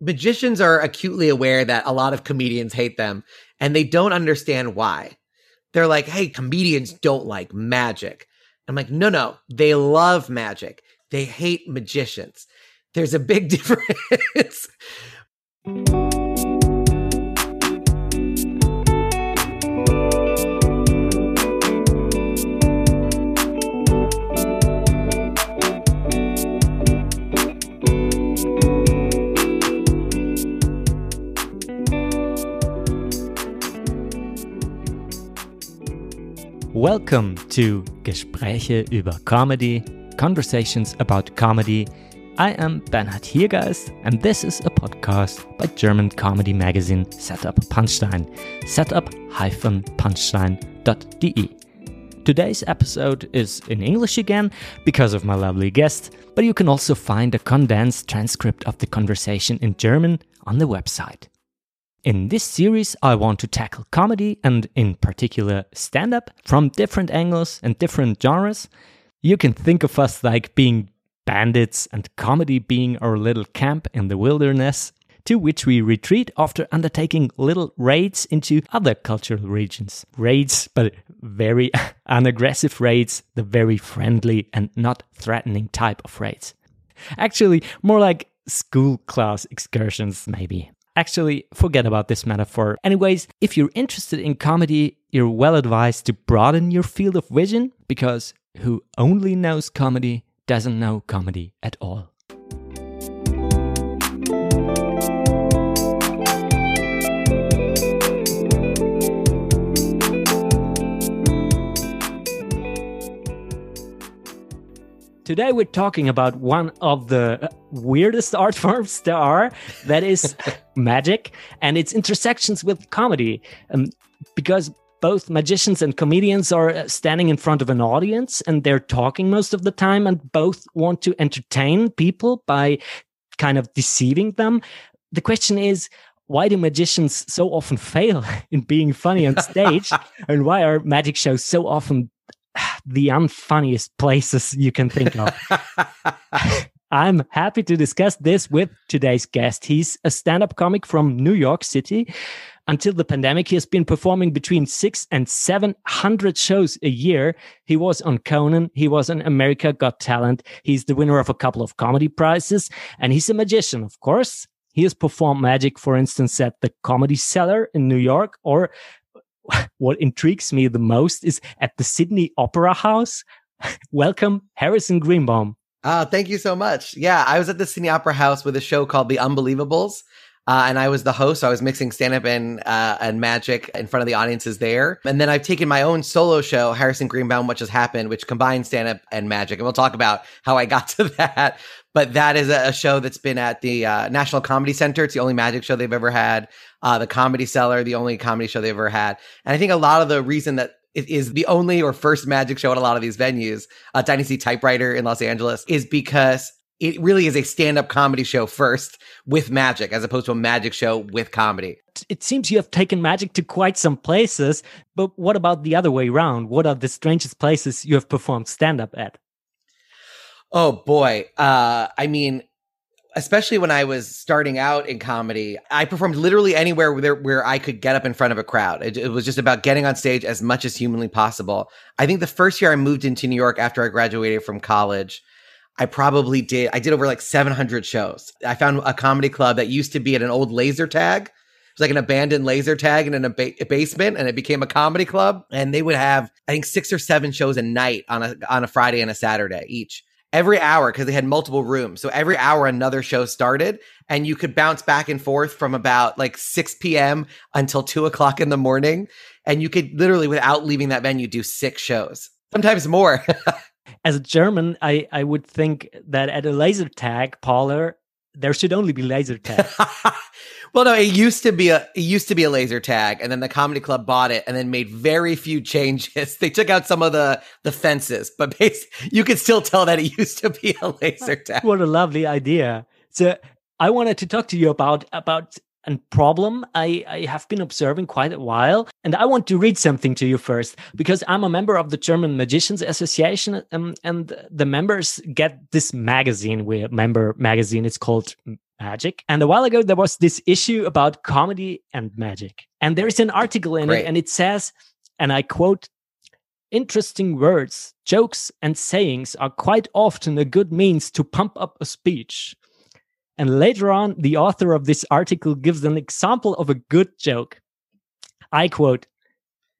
magicians are acutely aware that a lot of comedians hate them and they don't understand why. They're like, hey, comedians don't like magic. I'm like, no, no, they love magic. They hate magicians. There's a big difference. Welcome to Gespräche über Comedy, Conversations about Comedy. I am Bernhard Hiergeist, and this is a podcast by German comedy magazine Setup Punchline, setup-punchline.de. Today's episode is in English again because of my lovely guest, but you can also find a condensed transcript of the conversation in German on the website. In this series, I want to tackle comedy and, in particular, stand up from different angles and different genres. You can think of us like being bandits and comedy being our little camp in the wilderness, to which we retreat after undertaking little raids into other cultural regions. Raids, but very unaggressive raids, the very friendly and not threatening type of raids. Actually, more like school class excursions, maybe. Actually, forget about this metaphor. Anyways, if you're interested in comedy, you're well advised to broaden your field of vision because who only knows comedy doesn't know comedy at all. Today we're talking about one of the weirdest art forms there are, that is magic and its intersections with comedy. Um, because both magicians and comedians are uh, standing in front of an audience and they're talking most of the time and both want to entertain people by kind of deceiving them. The question is, why do magicians so often fail in being funny on stage? and why are magic shows so often the unfunniest places you can think of. I'm happy to discuss this with today's guest. He's a stand up comic from New York City. Until the pandemic, he has been performing between six and 700 shows a year. He was on Conan. He was on America Got Talent. He's the winner of a couple of comedy prizes and he's a magician, of course. He has performed magic, for instance, at the Comedy Cellar in New York or what intrigues me the most is at the Sydney Opera House. Welcome, Harrison Greenbaum. Uh, thank you so much. Yeah, I was at the Sydney Opera House with a show called The Unbelievables. Uh, and I was the host. So I was mixing stand up and, uh, and magic in front of the audiences there. And then I've taken my own solo show, Harrison Greenbaum, What Just Happened, which combines stand up and magic. And we'll talk about how I got to that. But that is a, show that's been at the uh, National Comedy Center. It's the only magic show they've ever had. Uh, the Comedy Cellar, the only comedy show they've ever had. And I think a lot of the reason that it is the only or first magic show at a lot of these venues, uh, Dynasty Typewriter in Los Angeles, is because it really is a stand-up comedy show first with magic as opposed to a magic show with comedy it seems you have taken magic to quite some places but what about the other way around what are the strangest places you have performed stand-up at oh boy uh, i mean especially when i was starting out in comedy i performed literally anywhere where, where i could get up in front of a crowd it, it was just about getting on stage as much as humanly possible i think the first year i moved into new york after i graduated from college I probably did. I did over like 700 shows. I found a comedy club that used to be at an old laser tag. It was like an abandoned laser tag in a, ba- a basement, and it became a comedy club. And they would have, I think, six or seven shows a night on a on a Friday and a Saturday each. Every hour, because they had multiple rooms. So every hour, another show started, and you could bounce back and forth from about like 6 p.m. until two o'clock in the morning. And you could literally, without leaving that venue, do six shows, sometimes more. as a German, I, I would think that at a laser tag parlor, there should only be laser tag. well, no, it used to be a it used to be a laser tag, and then the comedy club bought it and then made very few changes. They took out some of the the fences, but basically, you could still tell that it used to be a laser tag. What a lovely idea! So I wanted to talk to you about about and problem I, I have been observing quite a while. And I want to read something to you first because I'm a member of the German Magicians Association, um, and the members get this magazine. We member magazine. It's called magic. And a while ago, there was this issue about comedy and magic. And there is an article in Great. it, and it says, and I quote, interesting words, jokes, and sayings are quite often a good means to pump up a speech. And later on, the author of this article gives an example of a good joke. I quote,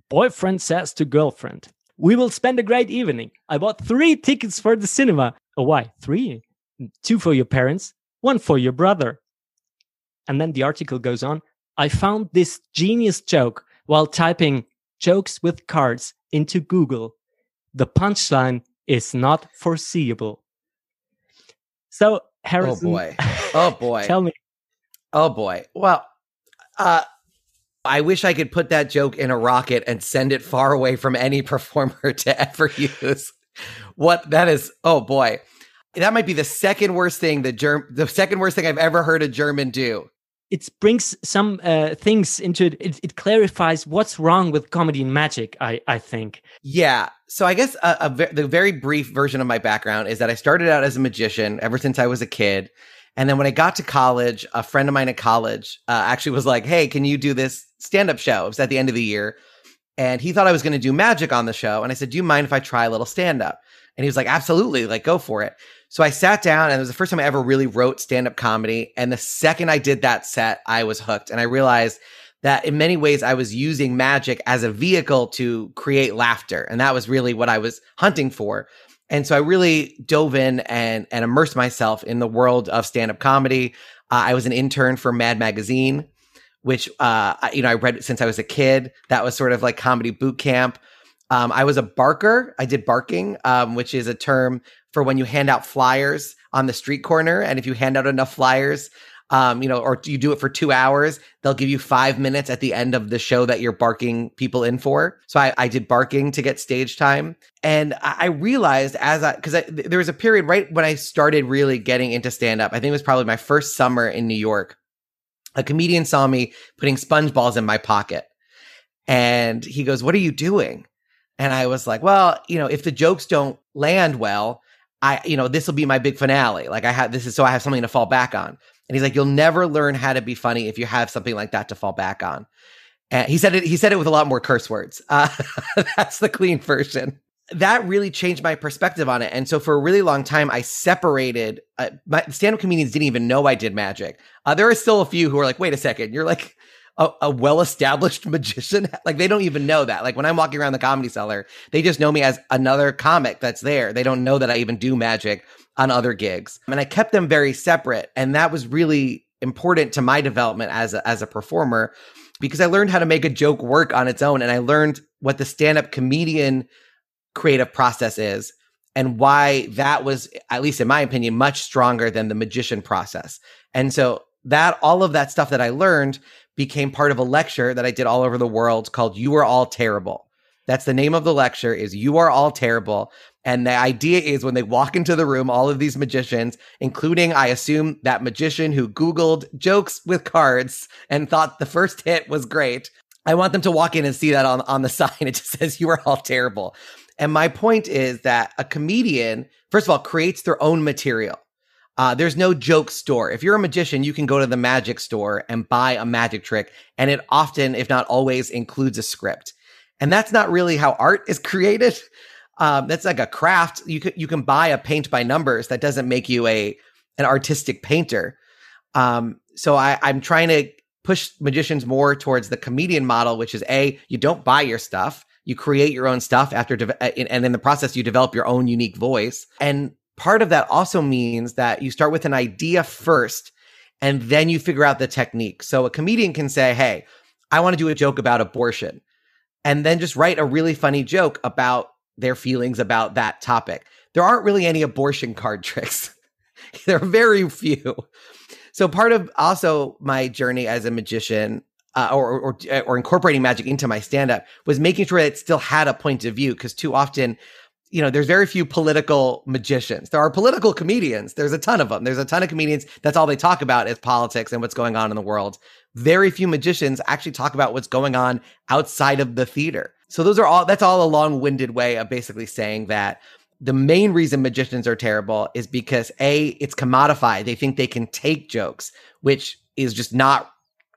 Boyfriend says to girlfriend, We will spend a great evening. I bought three tickets for the cinema. Oh, why? Three? Two for your parents, one for your brother. And then the article goes on. I found this genius joke while typing jokes with cards into Google. The punchline is not foreseeable. So, Oh boy. Oh boy. tell me. Oh boy. Well, uh I wish I could put that joke in a rocket and send it far away from any performer to ever use. What that is, oh boy. That might be the second worst thing the Germ the second worst thing I've ever heard a German do. It brings some uh, things into it. it. It clarifies what's wrong with comedy and magic, I, I think. Yeah. So I guess a, a ve- the very brief version of my background is that I started out as a magician ever since I was a kid. And then when I got to college, a friend of mine at college uh, actually was like, Hey, can you do this stand up show? It was at the end of the year. And he thought I was going to do magic on the show. And I said, Do you mind if I try a little stand up? And he was like, Absolutely. Like, go for it. So I sat down and it was the first time I ever really wrote stand up comedy. And the second I did that set, I was hooked. And I realized that in many ways I was using magic as a vehicle to create laughter. And that was really what I was hunting for. And so I really dove in and, and immersed myself in the world of stand up comedy. Uh, I was an intern for Mad Magazine, which, uh, you know, I read since I was a kid. That was sort of like comedy boot camp. Um, I was a barker. I did barking, um, which is a term for when you hand out flyers on the street corner. And if you hand out enough flyers, um, you know, or you do it for two hours, they'll give you five minutes at the end of the show that you're barking people in for. So I, I did barking to get stage time. And I, I realized as I, cause I, there was a period right when I started really getting into stand up. I think it was probably my first summer in New York. A comedian saw me putting sponge balls in my pocket. And he goes, What are you doing? And I was like, Well, you know, if the jokes don't land well, I, you know, this will be my big finale. Like I have, this is so I have something to fall back on. And he's like, you'll never learn how to be funny if you have something like that to fall back on. And he said it, he said it with a lot more curse words. Uh, that's the clean version. That really changed my perspective on it. And so for a really long time, I separated, uh, my stand up comedians didn't even know I did magic. Uh, there are still a few who are like, wait a second, you're like, a, a well-established magician? Like they don't even know that. Like when i'm walking around the comedy cellar they just know me as another comic that's there. They don't know that i even do magic on other gigs. And i kept them very separate and that was really important to my development as a, as a performer because i learned how to make a joke work on its own and i learned what the stand-up comedian creative process is and why that was at least in my opinion much stronger than the magician process. And so that all of that stuff that i learned became part of a lecture that I did all over the world called You Are All Terrible. That's the name of the lecture is You Are All Terrible. And the idea is when they walk into the room, all of these magicians, including, I assume, that magician who Googled jokes with cards and thought the first hit was great. I want them to walk in and see that on, on the sign. It just says, You are all terrible. And my point is that a comedian, first of all, creates their own material. Uh, there's no joke store. If you're a magician, you can go to the magic store and buy a magic trick. And it often, if not always, includes a script. And that's not really how art is created. Um, that's like a craft. You can, you can buy a paint by numbers. That doesn't make you a, an artistic painter. Um, so I, I'm trying to push magicians more towards the comedian model, which is a, you don't buy your stuff. You create your own stuff after, de- and in the process, you develop your own unique voice. And part of that also means that you start with an idea first and then you figure out the technique. So a comedian can say, Hey, I want to do a joke about abortion and then just write a really funny joke about their feelings about that topic. There aren't really any abortion card tricks. there are very few. So part of also my journey as a magician uh, or, or or incorporating magic into my stand up was making sure that it still had a point of view because too often you know, there's very few political magicians. There are political comedians. There's a ton of them. There's a ton of comedians. That's all they talk about is politics and what's going on in the world. Very few magicians actually talk about what's going on outside of the theater. So those are all, that's all a long winded way of basically saying that the main reason magicians are terrible is because A, it's commodified. They think they can take jokes, which is just not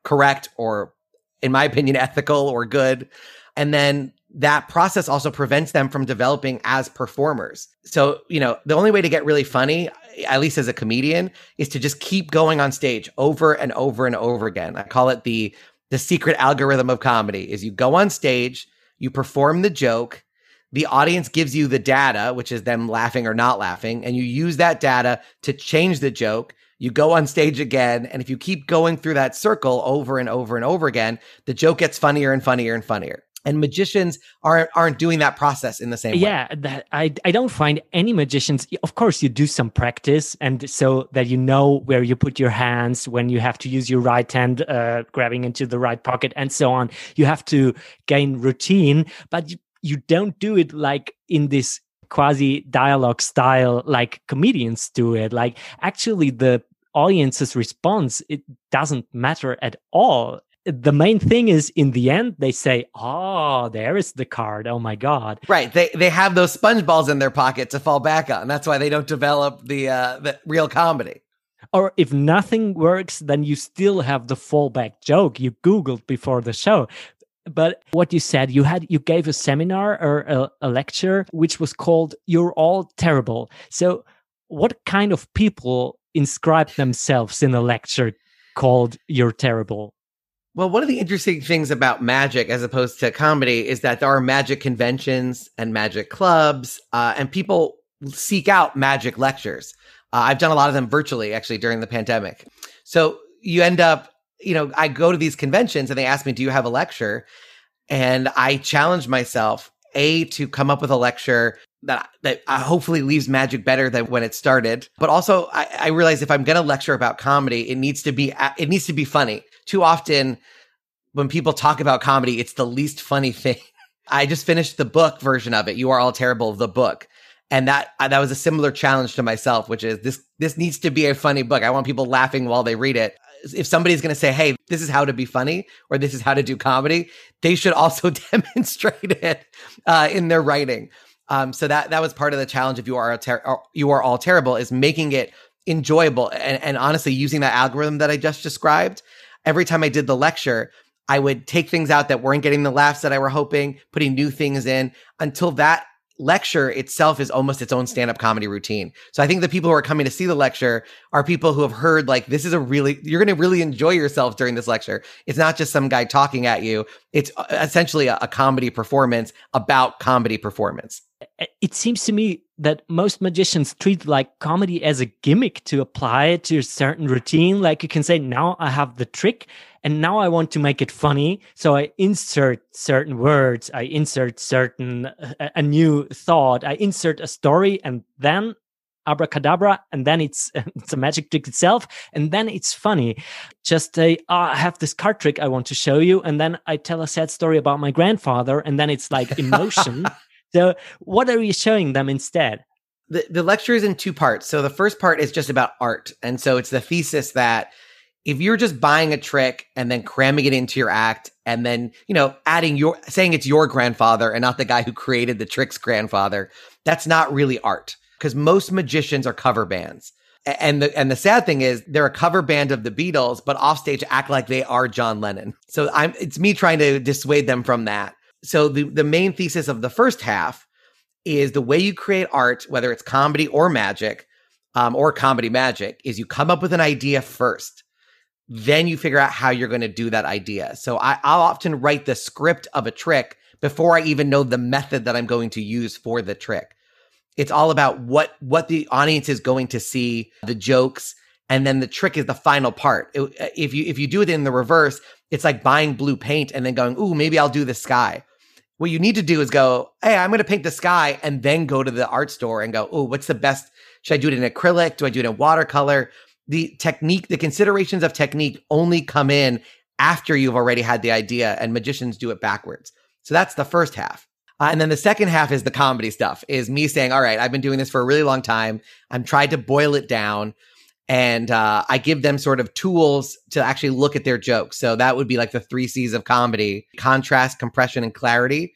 correct or, in my opinion, ethical or good. And then that process also prevents them from developing as performers. So, you know, the only way to get really funny, at least as a comedian, is to just keep going on stage over and over and over again. I call it the the secret algorithm of comedy is you go on stage, you perform the joke, the audience gives you the data, which is them laughing or not laughing, and you use that data to change the joke. You go on stage again, and if you keep going through that circle over and over and over again, the joke gets funnier and funnier and funnier and magicians aren't aren't doing that process in the same way. Yeah, that I I don't find any magicians. Of course, you do some practice, and so that you know where you put your hands when you have to use your right hand, uh, grabbing into the right pocket, and so on. You have to gain routine, but you, you don't do it like in this quasi dialogue style like comedians do it. Like actually, the audience's response it doesn't matter at all the main thing is in the end they say oh there is the card. Oh my god. Right. They they have those sponge balls in their pocket to fall back on. That's why they don't develop the uh the real comedy. Or if nothing works then you still have the fallback joke you googled before the show. But what you said you had you gave a seminar or a, a lecture which was called you're all terrible. So what kind of people inscribe themselves in a lecture called you're terrible well, one of the interesting things about magic as opposed to comedy is that there are magic conventions and magic clubs, uh, and people seek out magic lectures. Uh, I've done a lot of them virtually actually during the pandemic. So you end up, you know, I go to these conventions and they ask me, Do you have a lecture? And I challenge myself, A, to come up with a lecture that that uh, hopefully leaves magic better than when it started. But also, I, I realize if I'm going to lecture about comedy, it needs to be it needs to be funny too often when people talk about comedy, it's the least funny thing. I just finished the book version of it. You are all terrible. The book, and that uh, that was a similar challenge to myself, which is this this needs to be a funny book. I want people laughing while they read it. If somebody's going to say, "Hey, this is how to be funny," or "This is how to do comedy," they should also demonstrate it uh, in their writing. Um, so that that was part of the challenge of you are ter- you are all terrible is making it enjoyable and, and honestly using that algorithm that I just described every time I did the lecture, I would take things out that weren't getting the laughs that I were hoping, putting new things in. Until that lecture itself is almost its own stand-up comedy routine. So I think the people who are coming to see the lecture are people who have heard like this is a really you're going to really enjoy yourself during this lecture. It's not just some guy talking at you. It's uh, essentially a, a comedy performance about comedy performance. It seems to me that most magicians treat like comedy as a gimmick to apply it to a certain routine. Like you can say, now I have the trick and now I want to make it funny. So I insert certain words, I insert certain, a, a new thought, I insert a story and then abracadabra and then it's it's a magic trick itself and then it's funny just a oh, i have this card trick i want to show you and then i tell a sad story about my grandfather and then it's like emotion So, what are you showing them instead? The, the lecture is in two parts. So, the first part is just about art. And so, it's the thesis that if you're just buying a trick and then cramming it into your act and then, you know, adding your saying it's your grandfather and not the guy who created the trick's grandfather, that's not really art because most magicians are cover bands. And the and the sad thing is they're a cover band of the Beatles, but offstage act like they are John Lennon. So I'm it's me trying to dissuade them from that so the the main thesis of the first half is the way you create art, whether it's comedy or magic, um, or comedy magic, is you come up with an idea first. Then you figure out how you're going to do that idea. So I, I'll often write the script of a trick before I even know the method that I'm going to use for the trick. It's all about what what the audience is going to see, the jokes, and then the trick is the final part. It, uh, if you if you do it in the reverse, it's like buying blue paint and then going, "Ooh, maybe I'll do the sky." What you need to do is go, hey, I'm going to paint the sky and then go to the art store and go, oh, what's the best? Should I do it in acrylic? Do I do it in watercolor? The technique, the considerations of technique only come in after you've already had the idea, and magicians do it backwards. So that's the first half. Uh, and then the second half is the comedy stuff, is me saying, all right, I've been doing this for a really long time. I'm trying to boil it down and uh, I give them sort of tools to actually look at their jokes. So that would be like the three C's of comedy: contrast, compression, and clarity.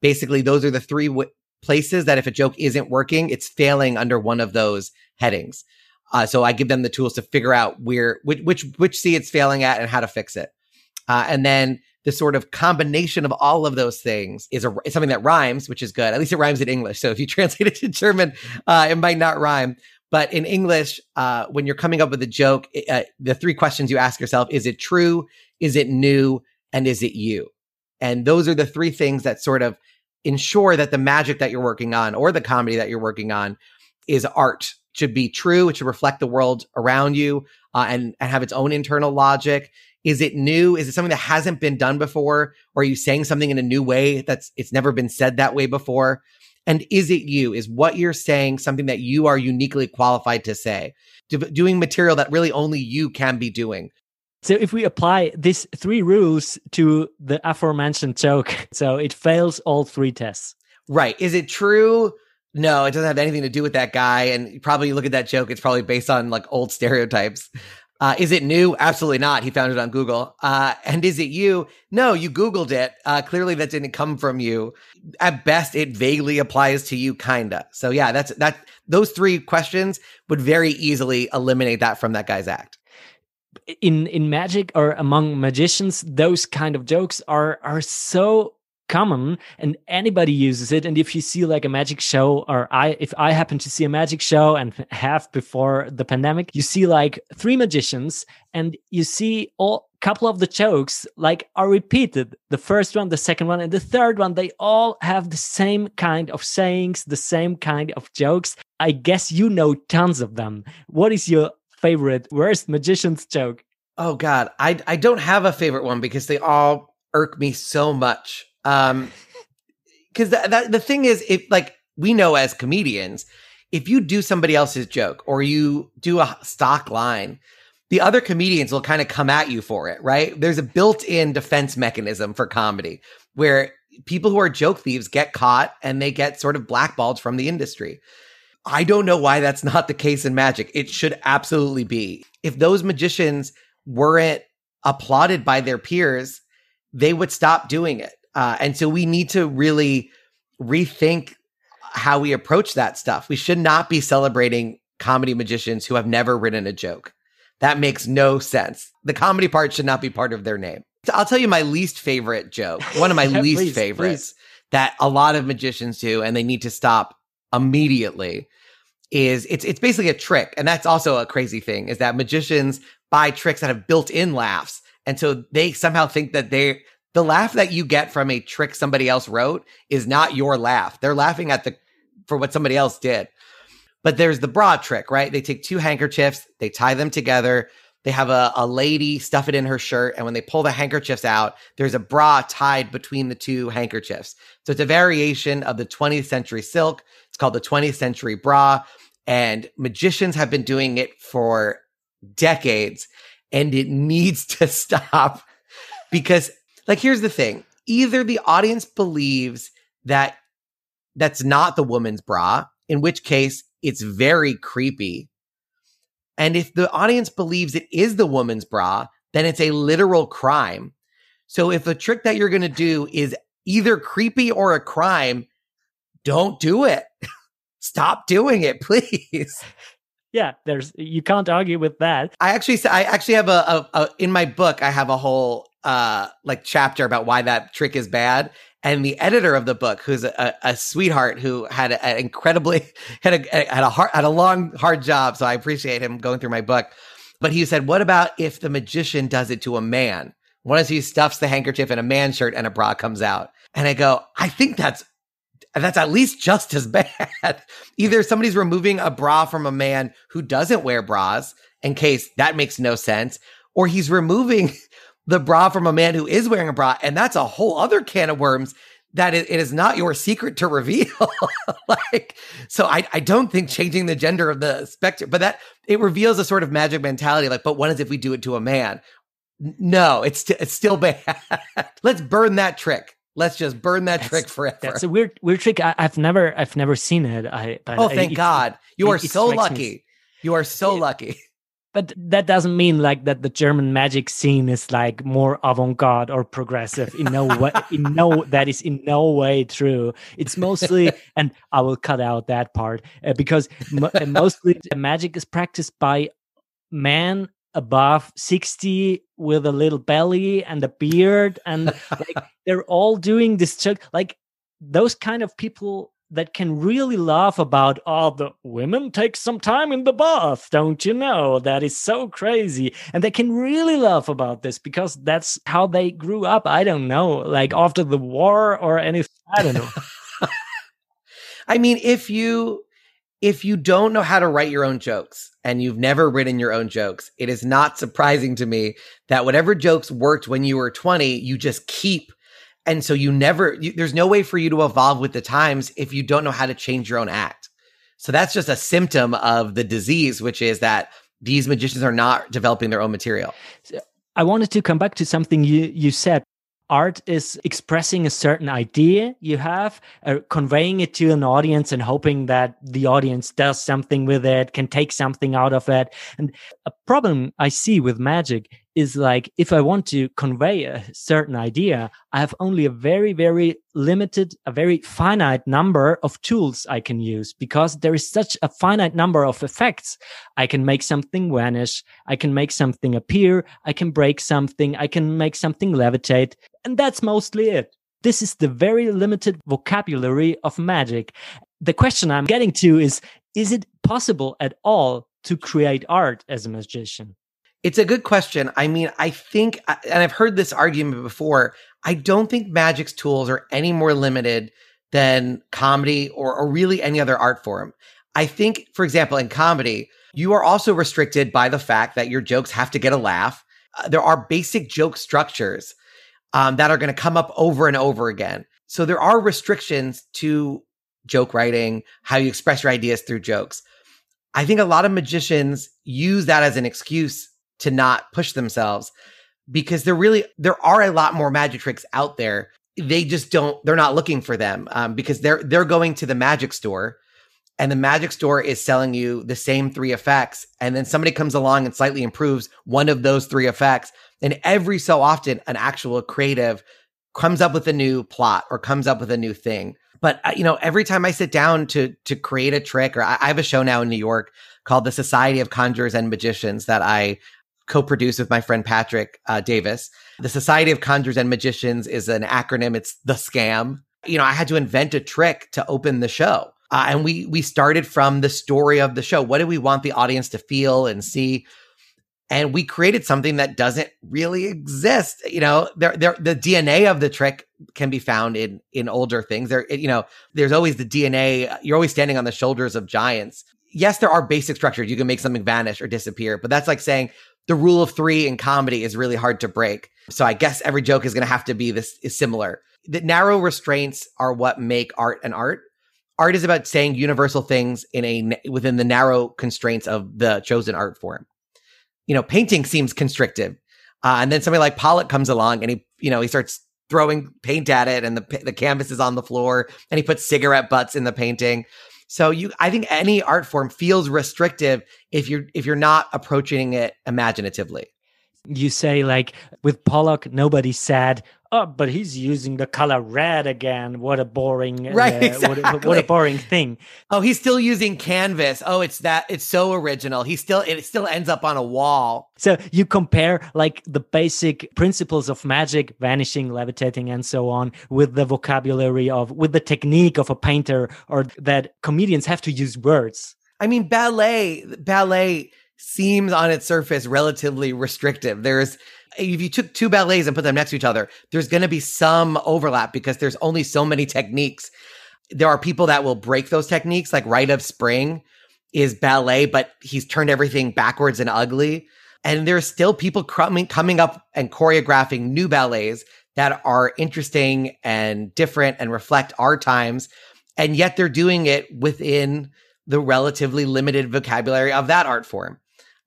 Basically, those are the three w- places that if a joke isn't working, it's failing under one of those headings. Uh, so I give them the tools to figure out where which which which C it's failing at and how to fix it. Uh, and then the sort of combination of all of those things is, a, is something that rhymes, which is good. At least it rhymes in English. So if you translate it to German, uh, it might not rhyme. But in English, uh, when you're coming up with a joke, uh, the three questions you ask yourself: Is it true? Is it new? And is it you? And those are the three things that sort of ensure that the magic that you're working on or the comedy that you're working on is art should be true it should reflect the world around you uh, and, and have its own internal logic is it new is it something that hasn't been done before or are you saying something in a new way that's it's never been said that way before and is it you is what you're saying something that you are uniquely qualified to say Do, doing material that really only you can be doing so if we apply these three rules to the aforementioned joke, so it fails all three tests. Right. Is it true? No, it doesn't have anything to do with that guy. And probably look at that joke, it's probably based on like old stereotypes. Uh, is it new? Absolutely not. He found it on Google. Uh, and is it you? No, you Googled it. Uh, clearly that didn't come from you. At best, it vaguely applies to you, kinda. So yeah, that's that. Those three questions would very easily eliminate that from that guy's act in in magic or among magicians those kind of jokes are are so common and anybody uses it and if you see like a magic show or i if i happen to see a magic show and have before the pandemic you see like three magicians and you see all couple of the jokes like are repeated the first one the second one and the third one they all have the same kind of sayings the same kind of jokes i guess you know tons of them what is your favorite worst magician's joke? Oh God, I I don't have a favorite one because they all irk me so much. Um, because that, that the thing is, if like we know as comedians, if you do somebody else's joke or you do a stock line, the other comedians will kind of come at you for it, right? There's a built-in defense mechanism for comedy where people who are joke thieves get caught and they get sort of blackballed from the industry. I don't know why that's not the case in magic. It should absolutely be. If those magicians weren't applauded by their peers, they would stop doing it. Uh, and so we need to really rethink how we approach that stuff. We should not be celebrating comedy magicians who have never written a joke. That makes no sense. The comedy part should not be part of their name. I'll tell you my least favorite joke, one of my yeah, least please, favorites please. that a lot of magicians do, and they need to stop immediately is it's it's basically a trick and that's also a crazy thing is that magicians buy tricks that have built-in laughs and so they somehow think that they the laugh that you get from a trick somebody else wrote is not your laugh. They're laughing at the for what somebody else did. But there's the bra trick right? They take two handkerchiefs they tie them together they have a, a lady stuff it in her shirt and when they pull the handkerchiefs out there's a bra tied between the two handkerchiefs. So it's a variation of the 20th century silk. It's called the 20th century bra. And magicians have been doing it for decades and it needs to stop because like here's the thing either the audience believes that that's not the woman's bra in which case it's very creepy and if the audience believes it is the woman's bra then it's a literal crime so if a trick that you're going to do is either creepy or a crime don't do it stop doing it, please. Yeah, there's you can't argue with that. I actually I actually have a, a, a in my book I have a whole uh like chapter about why that trick is bad. And the editor of the book who's a, a sweetheart who had an incredibly had a had a hard had a long hard job so i appreciate him going through my book. But he said what about if the magician does it to a man? What if he stuffs the handkerchief in a man's shirt and a bra comes out? And i go i think that's that's at least just as bad. Either somebody's removing a bra from a man who doesn't wear bras, in case that makes no sense, or he's removing the bra from a man who is wearing a bra, and that's a whole other can of worms that it, it is not your secret to reveal. like, so I, I don't think changing the gender of the spectrum, but that it reveals a sort of magic mentality. Like, but what is if we do it to a man? No, it's it's still bad. Let's burn that trick. Let's just burn that that's, trick forever. That's a weird, weird trick. I, have never, I've never seen it. I, oh, thank I, God! You are so lucky. Me, you are so lucky. But that doesn't mean like that the German magic scene is like more avant-garde or progressive. In no way, in no that is in no way true. It's mostly, and I will cut out that part uh, because m- mostly magic is practiced by men above 60 with a little belly and a beard and like they're all doing this like those kind of people that can really laugh about oh the women take some time in the bath don't you know? That is so crazy. And they can really laugh about this because that's how they grew up i don't know like after the war or anything i don't know. I mean if you if you don't know how to write your own jokes and you've never written your own jokes it is not surprising to me that whatever jokes worked when you were 20 you just keep and so you never, you, there's no way for you to evolve with the times if you don't know how to change your own act. So that's just a symptom of the disease, which is that these magicians are not developing their own material. I wanted to come back to something you, you said. Art is expressing a certain idea you have, uh, conveying it to an audience and hoping that the audience does something with it, can take something out of it. And a problem I see with magic is like if I want to convey a certain idea, I have only a very, very limited, a very finite number of tools I can use because there is such a finite number of effects. I can make something vanish. I can make something appear. I can break something. I can make something levitate. And that's mostly it. This is the very limited vocabulary of magic. The question I'm getting to is, is it possible at all to create art as a magician? It's a good question. I mean, I think, and I've heard this argument before, I don't think magic's tools are any more limited than comedy or, or really any other art form. I think, for example, in comedy, you are also restricted by the fact that your jokes have to get a laugh. Uh, there are basic joke structures um, that are going to come up over and over again. So there are restrictions to joke writing, how you express your ideas through jokes. I think a lot of magicians use that as an excuse to not push themselves because there really there are a lot more magic tricks out there. They just don't they're not looking for them um, because they're they're going to the magic store and the magic store is selling you the same three effects. And then somebody comes along and slightly improves one of those three effects. And every so often an actual creative comes up with a new plot or comes up with a new thing. But uh, you know every time i sit down to to create a trick or I, I have a show now in new york called the society of conjurers and magicians that i co-produced with my friend Patrick uh, Davis. The Society of Conjurers and Magicians is an acronym. It's the scam. You know, I had to invent a trick to open the show. Uh, and we we started from the story of the show. What do we want the audience to feel and see? And we created something that doesn't really exist. You know, there, there, the DNA of the trick can be found in in older things. There, you know, there's always the DNA. You're always standing on the shoulders of giants. Yes, there are basic structures. You can make something vanish or disappear, but that's like saying the rule of three in comedy is really hard to break. So I guess every joke is going to have to be this is similar. The narrow restraints are what make art an art. Art is about saying universal things in a within the narrow constraints of the chosen art form. You know, painting seems constrictive, uh, and then somebody like Pollock comes along and he, you know, he starts throwing paint at it, and the the canvas is on the floor, and he puts cigarette butts in the painting. So you, I think any art form feels restrictive if you're if you're not approaching it imaginatively. You say like with Pollock, nobody said, "Oh, but he's using the color red again." What a boring, right? Uh, exactly. what, what, a boring thing. Oh, he's still using canvas. Oh, it's that. It's so original. He still it still ends up on a wall. So you compare like the basic principles of magic, vanishing, levitating, and so on, with the vocabulary of with the technique of a painter, or that comedians have to use words. I mean, ballet, ballet seems on its surface relatively restrictive. There's, if you took two ballets and put them next to each other, there's going to be some overlap because there's only so many techniques. There are people that will break those techniques, like Rite of Spring is ballet, but he's turned everything backwards and ugly. And there's still people coming, coming up and choreographing new ballets that are interesting and different and reflect our times. And yet they're doing it within the relatively limited vocabulary of that art form.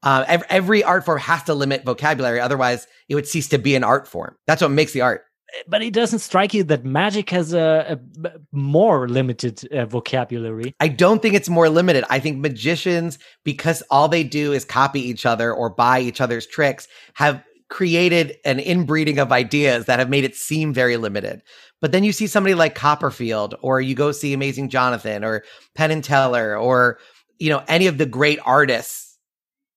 Uh, every, every art form has to limit vocabulary, otherwise it would cease to be an art form. That's what makes the art. but it doesn't strike you that magic has a, a more limited uh, vocabulary. I don't think it's more limited. I think magicians, because all they do is copy each other or buy each other's tricks, have created an inbreeding of ideas that have made it seem very limited. But then you see somebody like Copperfield, or you go see Amazing Jonathan, or Penn and Teller, or you know any of the great artists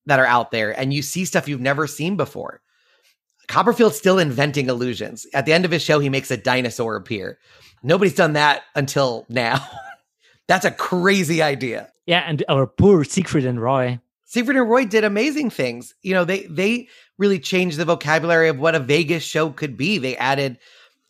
that are out there, and you see stuff you've never seen before. Copperfield's still inventing illusions. At the end of his show, he makes a dinosaur appear. Nobody's done that until now. That's a crazy idea. Yeah, and our poor Siegfried and Roy. Siegfried and Roy did amazing things. You know, they they really changed the vocabulary of what a Vegas show could be. They added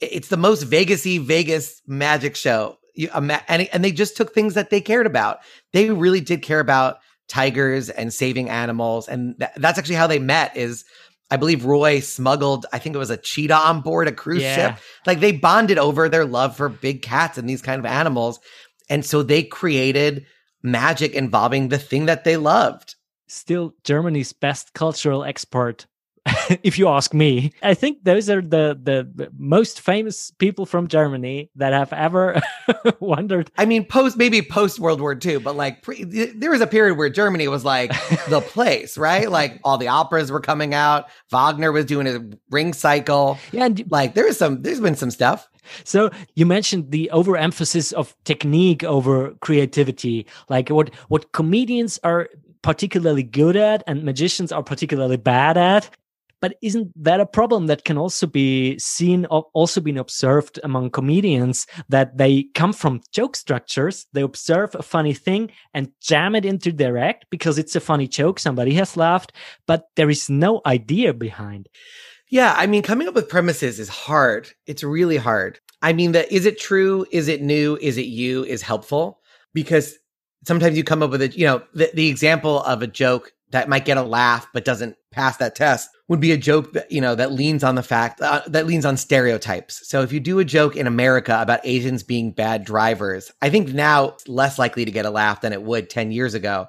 it's the most Vegasy Vegas magic show. You, and, and they just took things that they cared about. They really did care about tigers and saving animals. And th- that's actually how they met is I believe Roy smuggled, I think it was a cheetah on board a cruise yeah. ship. Like they bonded over their love for big cats and these kind of animals. And so they created magic involving the thing that they loved. Still Germany's best cultural export if you ask me. I think those are the the most famous people from Germany that have ever wondered. I mean, post maybe post World War II, but like pre, there was a period where Germany was like the place, right? Like all the operas were coming out. Wagner was doing a ring cycle. Yeah, and like there is some. There's been some stuff. So you mentioned the overemphasis of technique over creativity, like what what comedians are particularly good at and magicians are particularly bad at but isn't that a problem that can also be seen, also been observed among comedians that they come from joke structures? They observe a funny thing and jam it into their act because it's a funny joke. Somebody has laughed, but there is no idea behind. Yeah. I mean, coming up with premises is hard. It's really hard. I mean, that is it true? Is it new? Is it you? Is helpful because sometimes you come up with a, you know, the, the example of a joke that might get a laugh but doesn't pass that test would be a joke that you know that leans on the fact uh, that leans on stereotypes. So if you do a joke in America about Asians being bad drivers, I think now it's less likely to get a laugh than it would 10 years ago.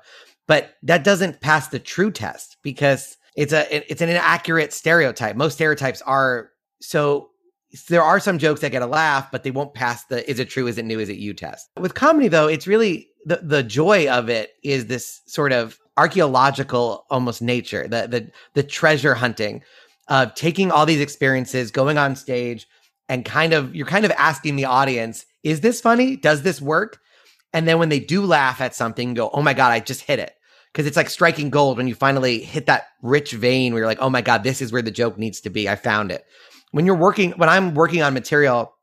But that doesn't pass the true test because it's a it's an inaccurate stereotype. Most stereotypes are so there are some jokes that get a laugh, but they won't pass the is it true, is it new, is it you test. With comedy though, it's really the the joy of it is this sort of archaeological almost nature, the the the treasure hunting of taking all these experiences, going on stage, and kind of you're kind of asking the audience, is this funny? Does this work? And then when they do laugh at something, go, oh my God, I just hit it. Because it's like striking gold when you finally hit that rich vein where you're like, oh my God, this is where the joke needs to be. I found it. When you're working, when I'm working on material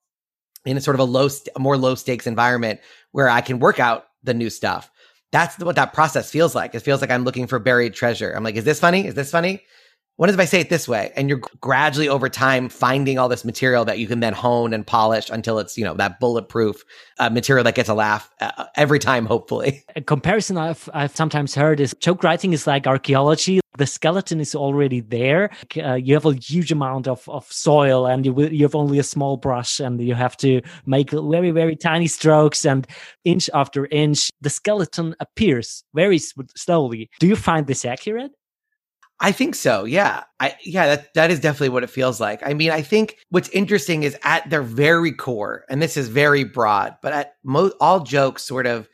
in a sort of a low, a more low stakes environment where I can work out the new stuff, that's what that process feels like. It feels like I'm looking for buried treasure. I'm like, is this funny? Is this funny? What if I say it this way? And you're gradually over time finding all this material that you can then hone and polish until it's, you know, that bulletproof uh, material that gets a laugh uh, every time, hopefully. A comparison I've, I've sometimes heard is joke writing is like archaeology. The skeleton is already there. Uh, you have a huge amount of, of soil and you, you have only a small brush and you have to make very, very tiny strokes and inch after inch, the skeleton appears very slowly. Do you find this accurate? I think so. Yeah. I yeah, that that is definitely what it feels like. I mean, I think what's interesting is at their very core, and this is very broad, but at most all jokes sort of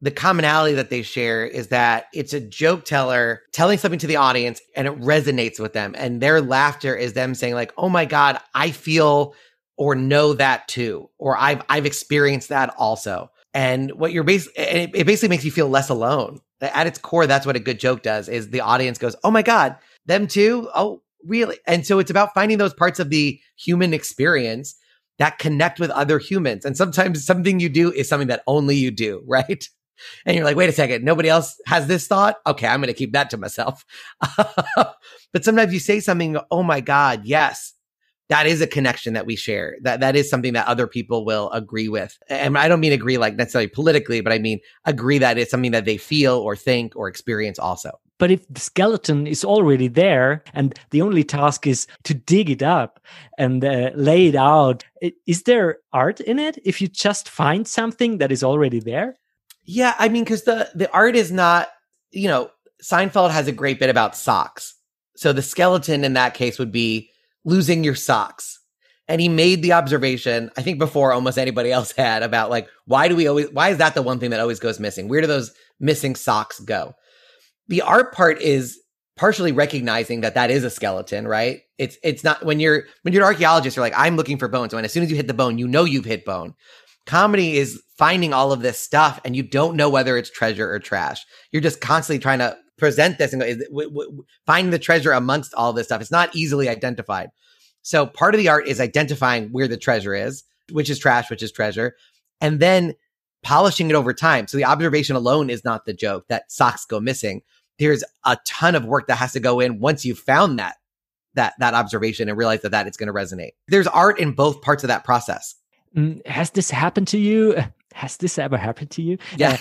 the commonality that they share is that it's a joke teller telling something to the audience and it resonates with them and their laughter is them saying like, "Oh my god, I feel or know that too," or "I've I've experienced that also." And what you're basically, it, it basically makes you feel less alone at its core, that's what a good joke does is the audience goes, Oh my God, them too? Oh, really? And so it's about finding those parts of the human experience that connect with other humans. And sometimes something you do is something that only you do, right? And you're like, wait a second, nobody else has this thought? Okay, I'm going to keep that to myself. but sometimes you say something, oh my God, yes, that is a connection that we share. That that is something that other people will agree with. And I don't mean agree like necessarily politically, but I mean agree that it's something that they feel or think or experience also. But if the skeleton is already there and the only task is to dig it up and uh, lay it out, is there art in it if you just find something that is already there? Yeah, I mean cuz the the art is not, you know, Seinfeld has a great bit about socks. So the skeleton in that case would be losing your socks. and he made the observation i think before almost anybody else had about like why do we always why is that the one thing that always goes missing? Where do those missing socks go? The art part is partially recognizing that that is a skeleton right? It's it's not when you're when you're an archaeologist you're like i'm looking for bones and as soon as you hit the bone you know you've hit bone. Comedy is finding all of this stuff and you don't know whether it's treasure or trash. You're just constantly trying to present this and go, is, w- w- find the treasure amongst all this stuff it's not easily identified so part of the art is identifying where the treasure is, which is trash, which is treasure, and then polishing it over time. So the observation alone is not the joke that socks go missing. There's a ton of work that has to go in once you've found that that that observation and realize that that it's going to resonate. There's art in both parts of that process. Mm, has this happened to you? Has this ever happened to you? Yeah.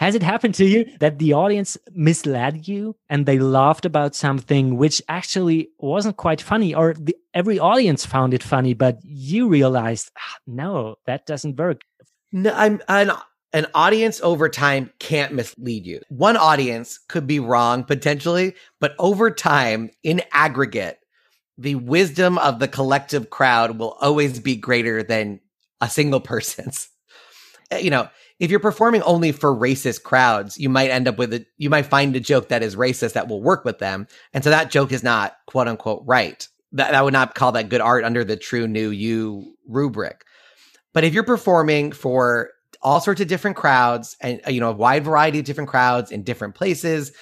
has it happened to you that the audience misled you and they laughed about something which actually wasn't quite funny, or the, every audience found it funny, but you realized, ah, no, that doesn't work? No, I'm an an audience over time can't mislead you. One audience could be wrong potentially, but over time, in aggregate, the wisdom of the collective crowd will always be greater than a single person's. Eh, you know, if you're performing only for racist crowds, you might end up with a, you might find a joke that is racist that will work with them. And so that joke is not quote unquote right. That, that would not call that good art under the true new you rubric. But if you're performing for all sorts of different crowds and, you know, a wide variety of different crowds in different places,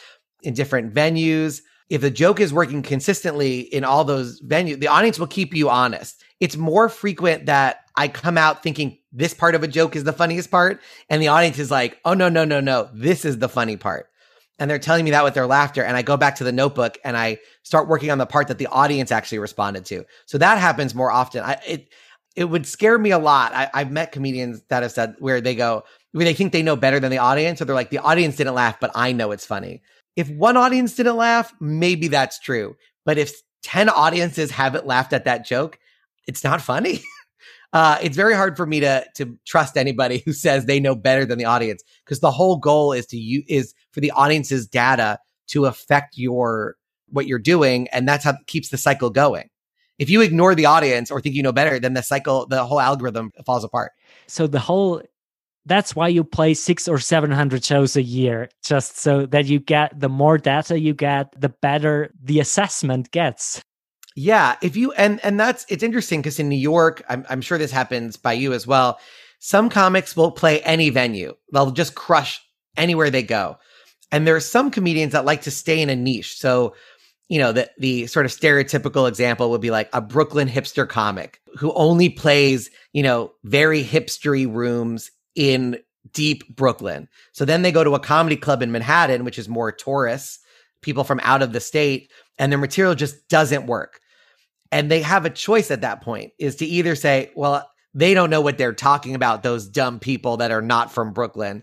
in different venues, if the joke is working consistently in all those venues, the audience will keep you honest. It's more frequent that I come out thinking this part of a joke is the funniest part, and the audience is like, oh, no, no, no, no, this is the funny part. And they're telling me that with their laughter. And I go back to the notebook and I start working on the part that the audience actually responded to. So that happens more often. I, it, it would scare me a lot. I, I've met comedians that have said where they go, where they think they know better than the audience, or they're like, the audience didn't laugh, but I know it's funny. If one audience didn't laugh, maybe that's true. But if 10 audiences haven't laughed at that joke, it's not funny. uh, it's very hard for me to to trust anybody who says they know better than the audience because the whole goal is to you is for the audience's data to affect your what you're doing, and that's how it keeps the cycle going. If you ignore the audience or think you know better, then the cycle, the whole algorithm falls apart. So the whole that's why you play six or seven hundred shows a year, just so that you get the more data you get, the better the assessment gets. Yeah, if you and and that's it's interesting because in New York, I'm I'm sure this happens by you as well. Some comics will play any venue; they'll just crush anywhere they go. And there are some comedians that like to stay in a niche. So, you know, the the sort of stereotypical example would be like a Brooklyn hipster comic who only plays, you know, very hipstery rooms in deep Brooklyn. So then they go to a comedy club in Manhattan, which is more tourists, people from out of the state, and their material just doesn't work. And they have a choice at that point is to either say, well, they don't know what they're talking about, those dumb people that are not from Brooklyn,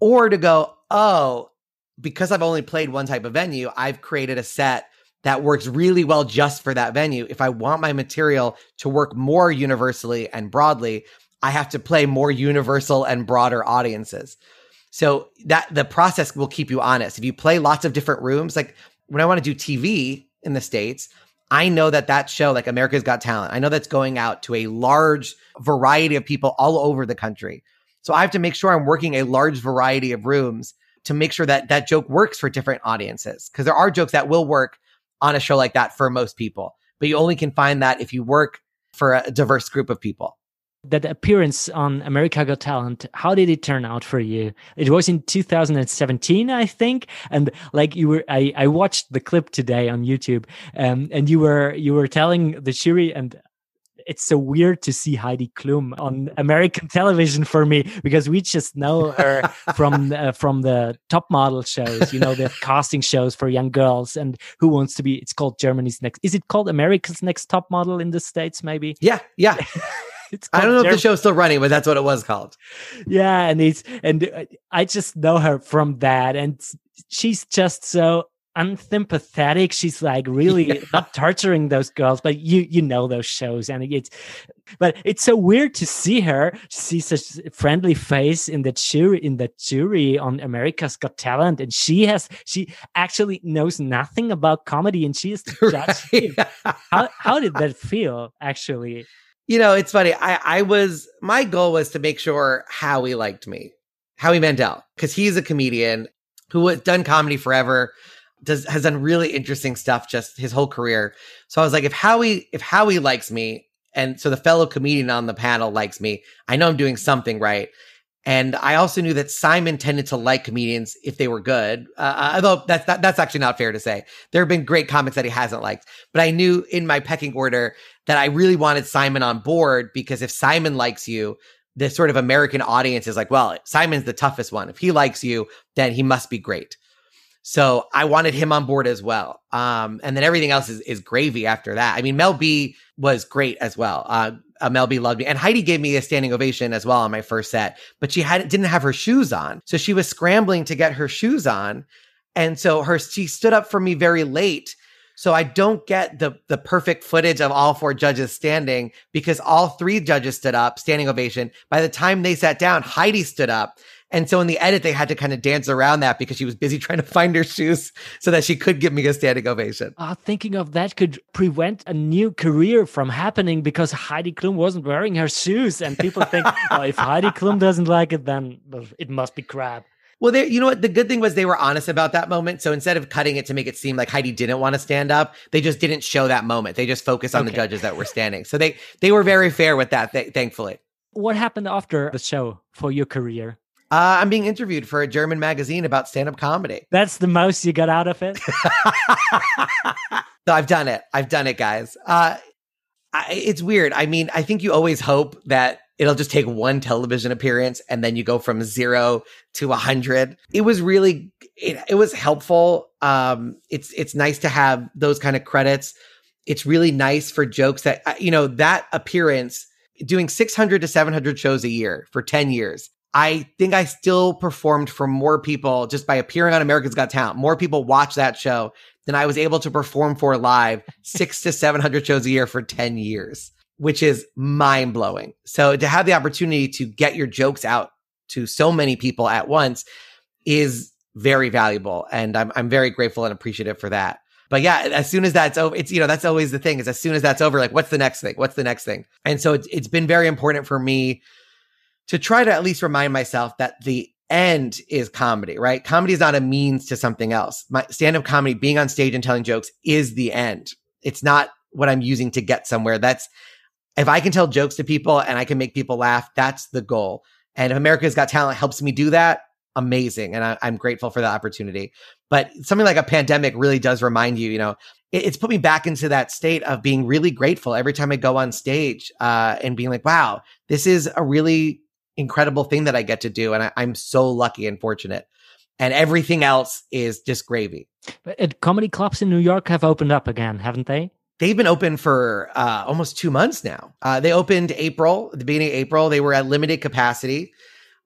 or to go, oh, because I've only played one type of venue, I've created a set that works really well just for that venue. If I want my material to work more universally and broadly, I have to play more universal and broader audiences. So that the process will keep you honest. If you play lots of different rooms, like when I want to do TV in the States, I know that that show, like America's Got Talent, I know that's going out to a large variety of people all over the country. So I have to make sure I'm working a large variety of rooms to make sure that that joke works for different audiences. Because there are jokes that will work on a show like that for most people, but you only can find that if you work for a diverse group of people that appearance on America Got Talent, how did it turn out for you? It was in 2017, I think. And like you were, I, I watched the clip today on YouTube, um, and you were, you were telling the jury and it's so weird to see Heidi Klum on American television for me because we just know her from uh, from the top model shows, you know, the casting shows for young girls and who wants to be. It's called Germany's Next. Is it called America's Next Top Model in the states? Maybe. Yeah, yeah. it's I don't know Jer- if the show's still running, but that's what it was called. Yeah, and it's and uh, I just know her from that, and she's just so unsympathetic. She's like really yeah. not torturing those girls, but you you know those shows, and it's but it's so weird to see her see such a friendly face in the jury in the jury on America's Got Talent, and she has she actually knows nothing about comedy, and she is the judge. Right. how how did that feel actually? You know, it's funny. I I was my goal was to make sure Howie liked me. Howie Mandel, because he's a comedian who has done comedy forever does has done really interesting stuff just his whole career. So I was like, if Howie if Howie likes me, and so the fellow comedian on the panel likes me, I know I'm doing something right. And I also knew that Simon tended to like comedians if they were good. Uh, uh although that's that, that's actually not fair to say. There have been great comics that he hasn't liked, but I knew in my pecking order that I really wanted Simon on board because if Simon likes you, the sort of American audience is like, well, Simon's the toughest one. If he likes you, then he must be great. So I wanted him on board as well. Um, and then everything else is, is gravy after that. I mean, Mel B was great as well. Uh, uh, Mel B loved me, and Heidi gave me a standing ovation as well on my first set. But she had didn't have her shoes on, so she was scrambling to get her shoes on, and so her she stood up for me very late. So I don't get the the perfect footage of all four judges standing because all three judges stood up, standing ovation. By the time they sat down, Heidi stood up and so in the edit, they had to kind of dance around that because she was busy trying to find her shoes so that she could give me a standing ovation. Uh, thinking of that could prevent a new career from happening because Heidi Klum wasn't wearing her shoes. And people think, oh, if Heidi Klum doesn't like it, then it must be crap. Well, they, you know what? The good thing was they were honest about that moment. So instead of cutting it to make it seem like Heidi didn't want to stand up, they just didn't show that moment. They just focused on okay. the judges that were standing. So they they were very fair with that, th- thankfully. What happened after the show for your career? Uh, I'm being interviewed for a German magazine about stand up comedy. That's the most you got out of it? so I've done it. I've done it, guys. Uh, I, it's weird. I mean, I think you always hope that it'll just take one television appearance and then you go from zero to a hundred. It was really, it, it was helpful. Um, it's, it's nice to have those kind of credits. It's really nice for jokes that, uh, you know, that appearance doing 600 to 700 shows a year for 10 years I think I still performed for more people just by appearing on America's Got Talent. More people watch that show than I was able to perform for live six to 700 shows a year for 10 years, which is mind blowing. So to have the opportunity to get your jokes out to so many people at once is very valuable. And I'm, I'm very grateful and appreciative for that. But yeah, as soon as that's over, it's, you know, that's always the thing is as soon as that's over, like, what's the next thing? What's the next thing? And so it's, it's been very important for me to try to at least remind myself that the end is comedy, right? Comedy is not a means to something else. My stand up comedy, being on stage and telling jokes is the end. It's not what I'm using to get somewhere. That's if I can tell jokes to people and I can make people laugh, that's the goal. And if America's Got Talent helps me do that, amazing. And I, am grateful for the opportunity. But something like a pandemic really does remind you, you know, it, it's put me back into that state of being really grateful every time I go on stage uh, and being like, wow, this is a really incredible thing that I get to do. And I, I'm so lucky and fortunate. And everything else is just gravy. But comedy clubs in New York have opened up again, haven't they? They've been open for uh, almost two months now. Uh, they opened April, the beginning of April. They were at limited capacity.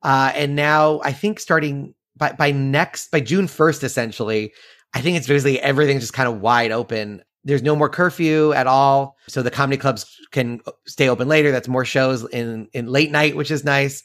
Uh, and now I think starting by, by next, by June 1st, essentially, I think it's basically everything's just kind of wide open there's no more curfew at all. So the comedy clubs can stay open later. That's more shows in, in late night, which is nice.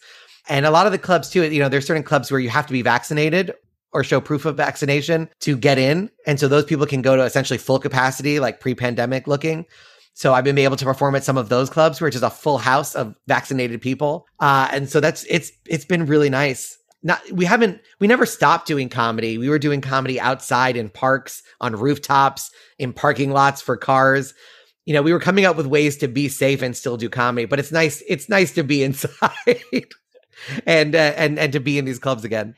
And a lot of the clubs too, you know, there's certain clubs where you have to be vaccinated or show proof of vaccination to get in. And so those people can go to essentially full capacity, like pre-pandemic looking. So I've been able to perform at some of those clubs it's just a full house of vaccinated people. Uh, and so that's, it's, it's been really nice not we haven't we never stopped doing comedy. We were doing comedy outside in parks, on rooftops, in parking lots for cars. You know, we were coming up with ways to be safe and still do comedy, but it's nice it's nice to be inside and uh, and and to be in these clubs again.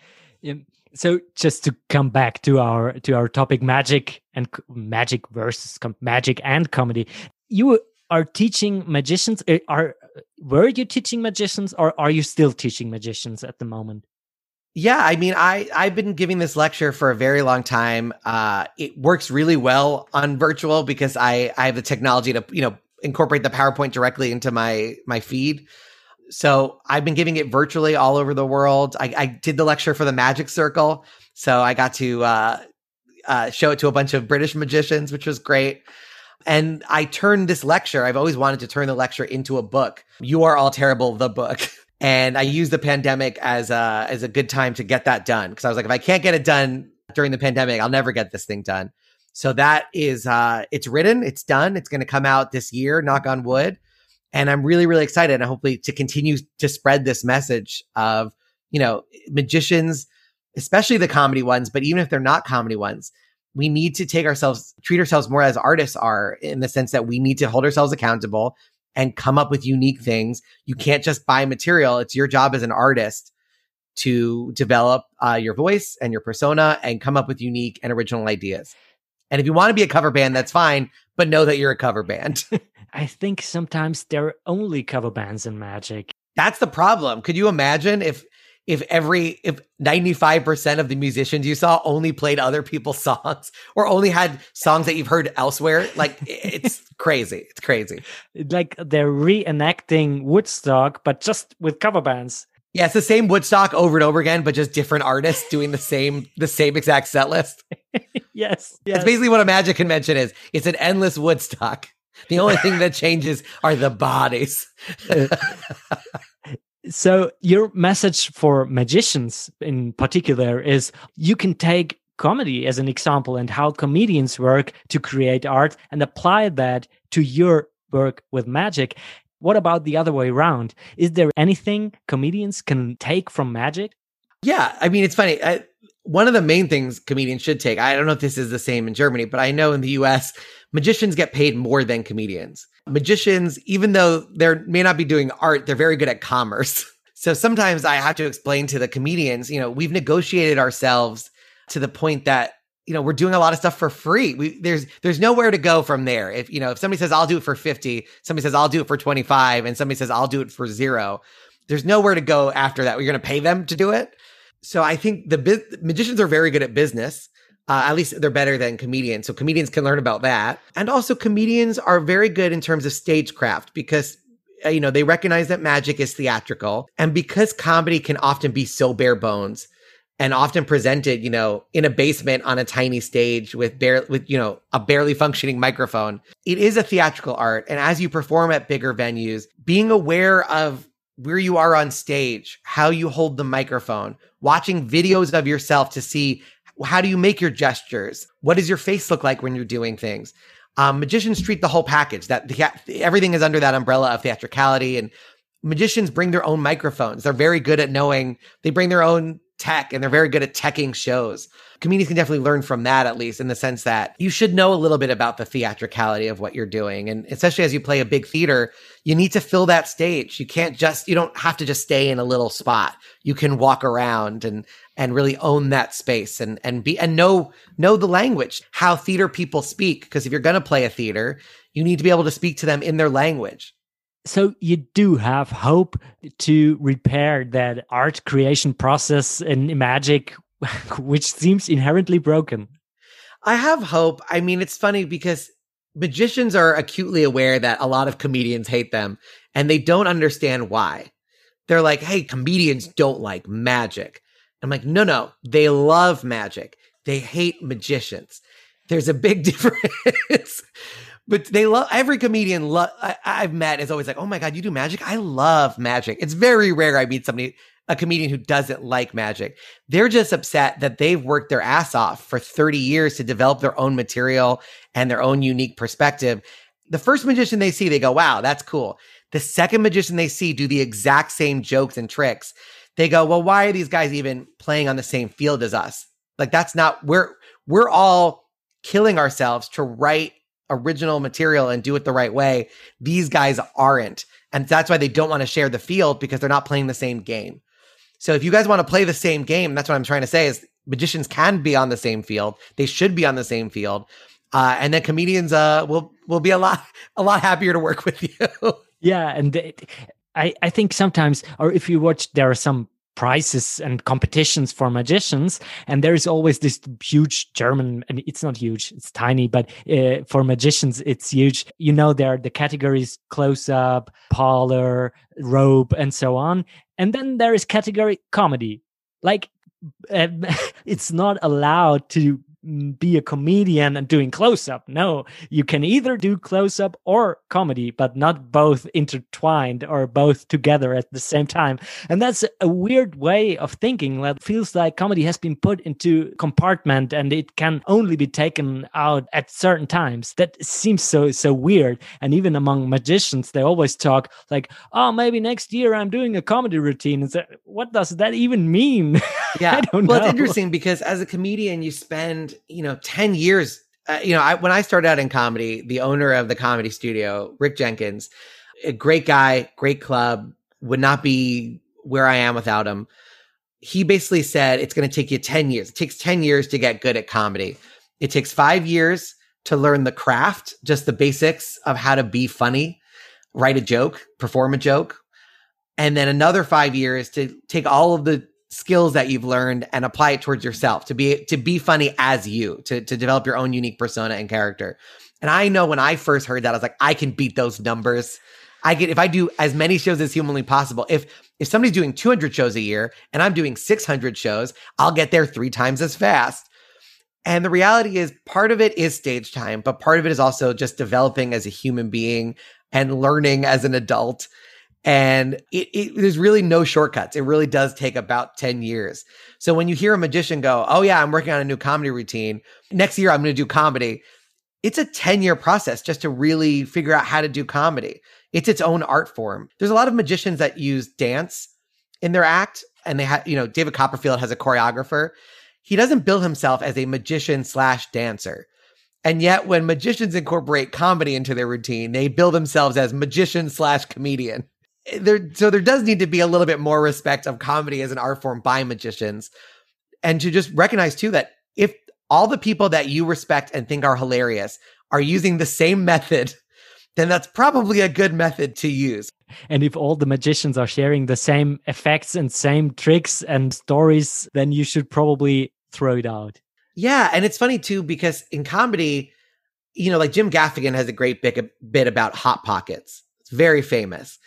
So just to come back to our to our topic magic and magic versus magic and comedy. You are teaching magicians eh, are were you teaching magicians or are you still teaching magicians at the moment? Yeah, I mean, I I've been giving this lecture for a very long time. Uh, it works really well on virtual because I I have the technology to you know incorporate the PowerPoint directly into my my feed. So I've been giving it virtually all over the world. I, I did the lecture for the Magic Circle, so I got to uh, uh, show it to a bunch of British magicians, which was great. And I turned this lecture, I've always wanted to turn the lecture into a book. You Are All Terrible, the book. And I used the pandemic as a, as a good time to get that done. Cause I was like, if I can't get it done during the pandemic, I'll never get this thing done. So that is, uh, it's written, it's done. It's going to come out this year, knock on wood. And I'm really, really excited and hopefully to continue to spread this message of, you know, magicians, especially the comedy ones, but even if they're not comedy ones, we need to take ourselves, treat ourselves more as artists are in the sense that we need to hold ourselves accountable and come up with unique things. You can't just buy material. It's your job as an artist to develop uh, your voice and your persona and come up with unique and original ideas. And if you want to be a cover band, that's fine, but know that you're a cover band. I think sometimes there are only cover bands in Magic. That's the problem. Could you imagine if if every if 95% of the musicians you saw only played other people's songs or only had songs that you've heard elsewhere like it's crazy it's crazy like they're reenacting woodstock but just with cover bands yeah it's the same woodstock over and over again but just different artists doing the same the same exact set list. Yes, yes. That's basically what a magic convention is. It's an endless woodstock. The only thing that changes are the bodies. So your message for magicians in particular is you can take comedy as an example and how comedians work to create art and apply that to your work with magic. What about the other way around? Is there anything comedians can take from magic? Yeah, I mean, it's funny. I, one of the main things comedians should take, I don't know if this is the same in Germany, but I know in the US, magicians get paid more than comedians. Magicians, even though they may not be doing art, they're very good at commerce. So sometimes I have to explain to the comedians, you know, we've negotiated ourselves to the point that you know we're doing a lot of stuff for free we, there's there's nowhere to go from there if you know if somebody says i'll do it for 50 somebody says i'll do it for 25 and somebody says i'll do it for zero there's nowhere to go after that we're going to pay them to do it so i think the magicians are very good at business uh, at least they're better than comedians. So comedians can learn about that. And also comedians are very good in terms of stagecraft because uh, you know, they recognize that magic is theatrical. And because comedy can often be so bare bones and often presented, you know, in a basement on a tiny stage with bare with, you know, a barely functioning microphone, it is a theatrical art. And as you perform at bigger venues, being aware of where you are on stage, how you hold the microphone, watching videos of yourself to see how do you make your gestures? What does your face look like when you're doing things? Um, magicians treat the whole package that the, everything is under that umbrella of theatricality and magicians bring their own microphones. They're very good at knowing they bring their own tech and they're very good at teching shows. Comedians can definitely learn from that, at least in the sense that you should know a little bit about the theatricality of what you're doing. And especially as you play a big theater, you need to fill that stage. You can't just, you don't have to just stay in a little spot. You can walk around and and really own that space and and be and know know the language how theater people speak because if you're going to play a theater you need to be able to speak to them in their language so you do have hope to repair that art creation process in magic which seems inherently broken i have hope i mean it's funny because magicians are acutely aware that a lot of comedians hate them and they don't understand why they're like hey comedians don't like magic I'm like, no, no, they love magic. They hate magicians. There's a big difference. But they love every comedian lo- I, have met is always like, oh my God, you do magic? I love magic. It's very rare I meet somebody, a comedian who doesn't like magic. They're just upset that they've worked their ass off for 30 years to develop their own material and their own unique perspective. The first magician they see, they go, wow, that's cool. The second magician they see do the exact same jokes and tricks they go, well, why are these guys even playing on the same field as us? Like that's not we're we're all killing ourselves to write original material and do it the right way. These guys aren't. And that's why they don't want to share the field because they're not playing the same game. So if you guys want to play the same game, that's what I'm trying to say is magicians can be on the same field. They should be on the same field. Uh, and then comedians uh, will will be a lot a lot happier to work with you. yeah, and I, I think sometimes, or if you watch, there are some prizes and competitions for magicians. And there is always this huge german and it's not huge it's tiny but uh, for magicians it's huge. You know there are the categories close up parlor robe and so on. And then there is category comedy. Like it's not allowed to be a comedian and doing close up. No, you can either do close up or comedy, but not both intertwined or both together at the same time. And that's a weird way of thinking that feels like comedy has been put into compartment and it can only be taken out at certain times. That seems so so weird. And even among magicians, they always talk like, "Oh, maybe next year I'm doing a comedy routine." And so, what does that even mean? Yeah, I don't well, know. it's interesting because as a comedian, you spend you know ten years. Uh, you know, I, when I started out in comedy, the owner of the comedy studio, Rick Jenkins, a great guy, great club, would not be where I am without him. He basically said it's going to take you 10 years. It takes 10 years to get good at comedy. It takes five years to learn the craft, just the basics of how to be funny, write a joke, perform a joke. And then another five years to take all of the skills that you've learned and apply it towards yourself to be to be funny as you to to develop your own unique persona and character. And i know when i first heard that i was like i can beat those numbers. I can if i do as many shows as humanly possible if if somebody's doing 200 shows a year and i'm doing 600 shows i'll get there three times as fast. And the reality is part of it is stage time but part of it is also just developing as a human being and learning as an adult and it, it, there's really no shortcuts. It really does take about 10 years. So when you hear a magician go, Oh, yeah, I'm working on a new comedy routine. Next year, I'm going to do comedy. It's a 10 year process just to really figure out how to do comedy. It's its own art form. There's a lot of magicians that use dance in their act. And they have, you know, David Copperfield has a choreographer. He doesn't bill himself as a magician slash dancer. And yet, when magicians incorporate comedy into their routine, they bill themselves as magician slash comedian there so there does need to be a little bit more respect of comedy as an art form by magicians. And to just recognize too that if all the people that you respect and think are hilarious are using the same method then that's probably a good method to use. And if all the magicians are sharing the same effects and same tricks and stories then you should probably throw it out. Yeah and it's funny too because in comedy you know like jim gaffigan has a great bit, bit about hot pockets. It's very famous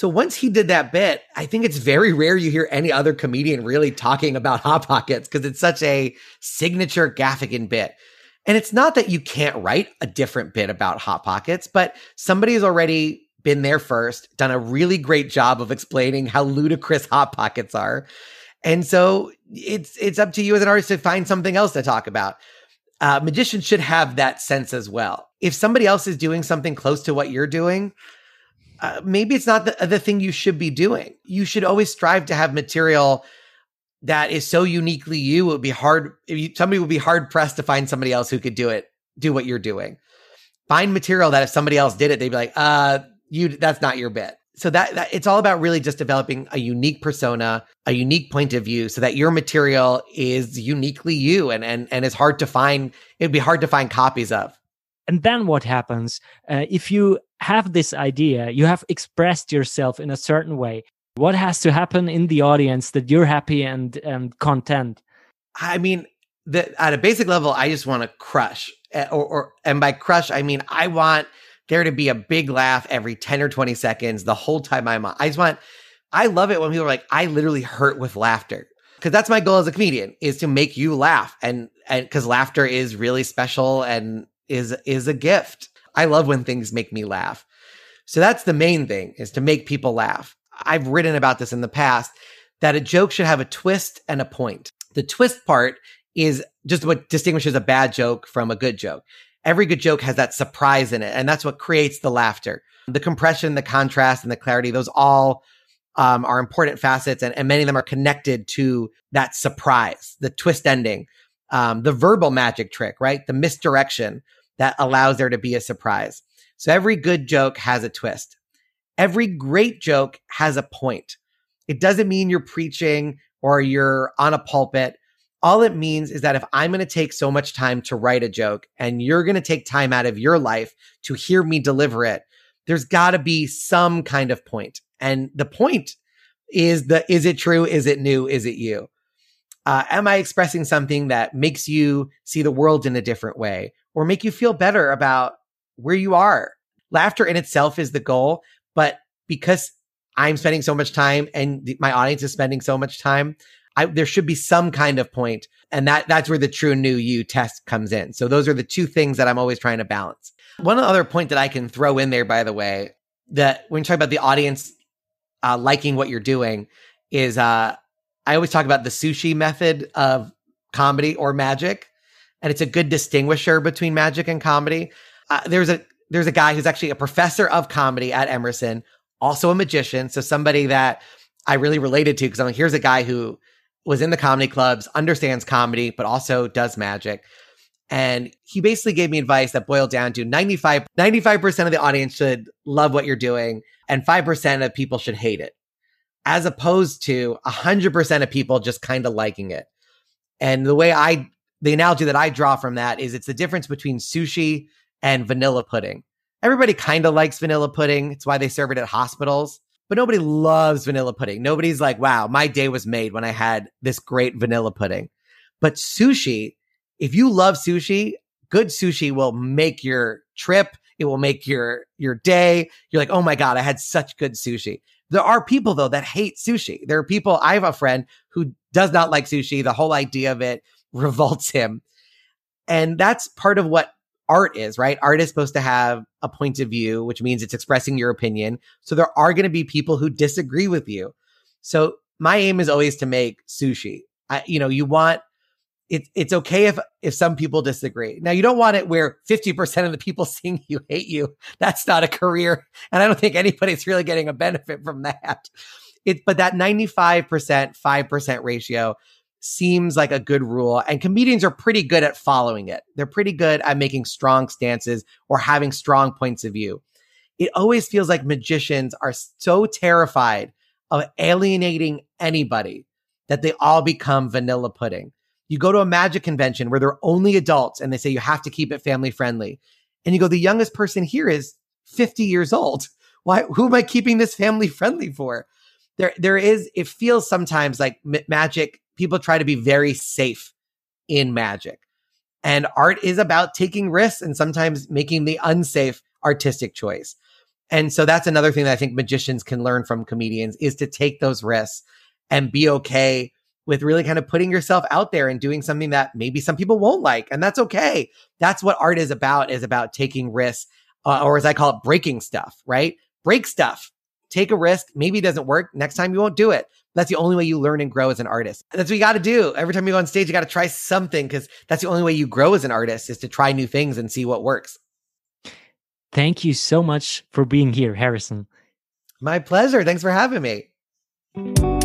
so once he did that bit, I think it's very rare you hear any other comedian really talking about Hot Pockets because it's such a signature Gaffigan bit. And it's not that you can't write a different bit about Hot Pockets, but somebody has already been there first, done a really great job of explaining how ludicrous Hot Pockets are. And so it's it's up to you as an artist to find something else to talk about. Uh, magicians should have that sense as well. If somebody else is doing something close to what you're doing, uh, maybe it's not the, the thing you should be doing. You should always strive to have material that is so uniquely you. It would be hard. You, somebody would be hard pressed to find somebody else who could do it, do what you're doing. Find material that if somebody else did it, they'd be like, uh, you, that's not your bit. So that, that it's all about really just developing a unique persona, a unique point of view so that your material is uniquely you and, and, and is hard to find. It'd be hard to find copies of. And then what happens uh, if you have this idea, you have expressed yourself in a certain way. What has to happen in the audience that you're happy and and content? I mean, the, at a basic level, I just want to crush, eh, or, or and by crush, I mean I want there to be a big laugh every ten or twenty seconds the whole time I'm on. I just want. I love it when people are like, I literally hurt with laughter because that's my goal as a comedian is to make you laugh and and because laughter is really special and is is a gift I love when things make me laugh. So that's the main thing is to make people laugh. I've written about this in the past that a joke should have a twist and a point. The twist part is just what distinguishes a bad joke from a good joke. Every good joke has that surprise in it, and that's what creates the laughter. The compression, the contrast, and the clarity, those all um, are important facets, and, and, many of them are connected to that surprise, the twist ending, um, the verbal magic trick, right? The misdirection, that allows there to be a surprise. So every good joke has a twist. Every great joke has a point. It doesn't mean you're preaching or you're on a pulpit. All it means is that if I'm going to take so much time to write a joke and you're going to take time out of your life to hear me deliver it, there's got to be some kind of point. And the point is the is it true? Is it new? Is it you? Uh, am I expressing something that makes you see the world in a different way? or make you feel better about where you are. Laughter in itself is the goal, but because I'm spending so much time and my audience is spending so much time, I, there should be some kind of point, and that that's where the true new you test comes in. So those are the two things that I'm always trying to balance. One other point that I can throw in there, by the way, that when you talk about the audience uh, liking what you're doing, is uh, I always talk about the sushi method of comedy or magic, and it's a good distinguisher between magic and comedy. Uh, there's a there's a guy who's actually a professor of comedy at Emerson, also a magician. So somebody that I really related to because I'm like, here's a guy who was in the comedy clubs, understands comedy, but also does magic. And he basically gave me advice that boiled down to 95, 95% of the audience should love what you're doing and 5% of people should hate it, as opposed to 100% of people just kind of liking it. And the way I, the analogy that I draw from that is it's the difference between sushi and vanilla pudding. Everybody kind of likes vanilla pudding. It's why they serve it at hospitals, but nobody loves vanilla pudding. Nobody's like, wow, my day was made when I had this great vanilla pudding. But sushi, if you love sushi, good sushi will make your trip. It will make your, your day. You're like, oh my God, I had such good sushi. There are people though that hate sushi. There are people, I have a friend who does not like sushi. The whole idea of it revolts him. And that's part of what art is, right? Art is supposed to have a point of view, which means it's expressing your opinion. So there are going to be people who disagree with you. So my aim is always to make sushi. I, you know, you want it, it's okay if if some people disagree. Now you don't want it where 50% of the people seeing you hate you. That's not a career. And I don't think anybody's really getting a benefit from that. It but that 95% 5% ratio seems like a good rule. And comedians are pretty good at following it. They're pretty good at making strong stances or having strong points of view. It always feels like magicians are so terrified of alienating anybody that they all become vanilla pudding. You go to a magic convention where they're only adults and they say you have to keep it family friendly. And you go, the youngest person here is 50 years old. Why, who am I keeping this family friendly for? There, there is, it feels sometimes like magic people try to be very safe in magic. And art is about taking risks and sometimes making the unsafe artistic choice. And so that's another thing that I think magicians can learn from comedians is to take those risks and be okay with really kind of putting yourself out there and doing something that maybe some people won't like. And that's okay. That's what art is about, is about taking risks, uh, or as I call it, breaking stuff, right? Break stuff. Take a risk. Maybe it doesn't work. Next time you won't do it. That's the only way you learn and grow as an artist. That's what you got to do. Every time you go on stage, you got to try something because that's the only way you grow as an artist is to try new things and see what works. Thank you so much for being here, Harrison. My pleasure. Thanks for having me.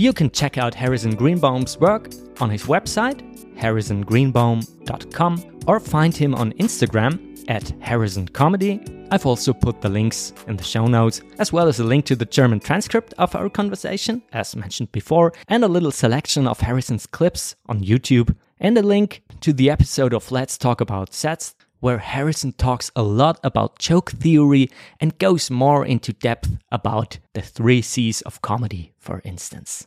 You can check out Harrison Greenbaum's work on his website, harrisongreenbaum.com, or find him on Instagram at harrisoncomedy. I've also put the links in the show notes, as well as a link to the German transcript of our conversation, as mentioned before, and a little selection of Harrison's clips on YouTube, and a link to the episode of Let's Talk About Sets, where Harrison talks a lot about joke theory and goes more into depth about the three C's of comedy, for instance.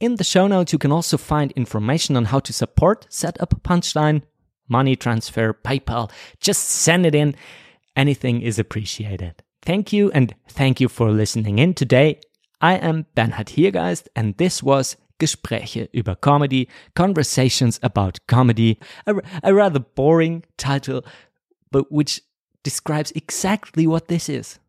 In the show notes, you can also find information on how to support Setup Punchline, money transfer, PayPal. Just send it in. Anything is appreciated. Thank you, and thank you for listening in today. I am Bernhard Hiergeist, and this was Gespräche über Comedy, Conversations about Comedy, a, a rather boring title, but which describes exactly what this is.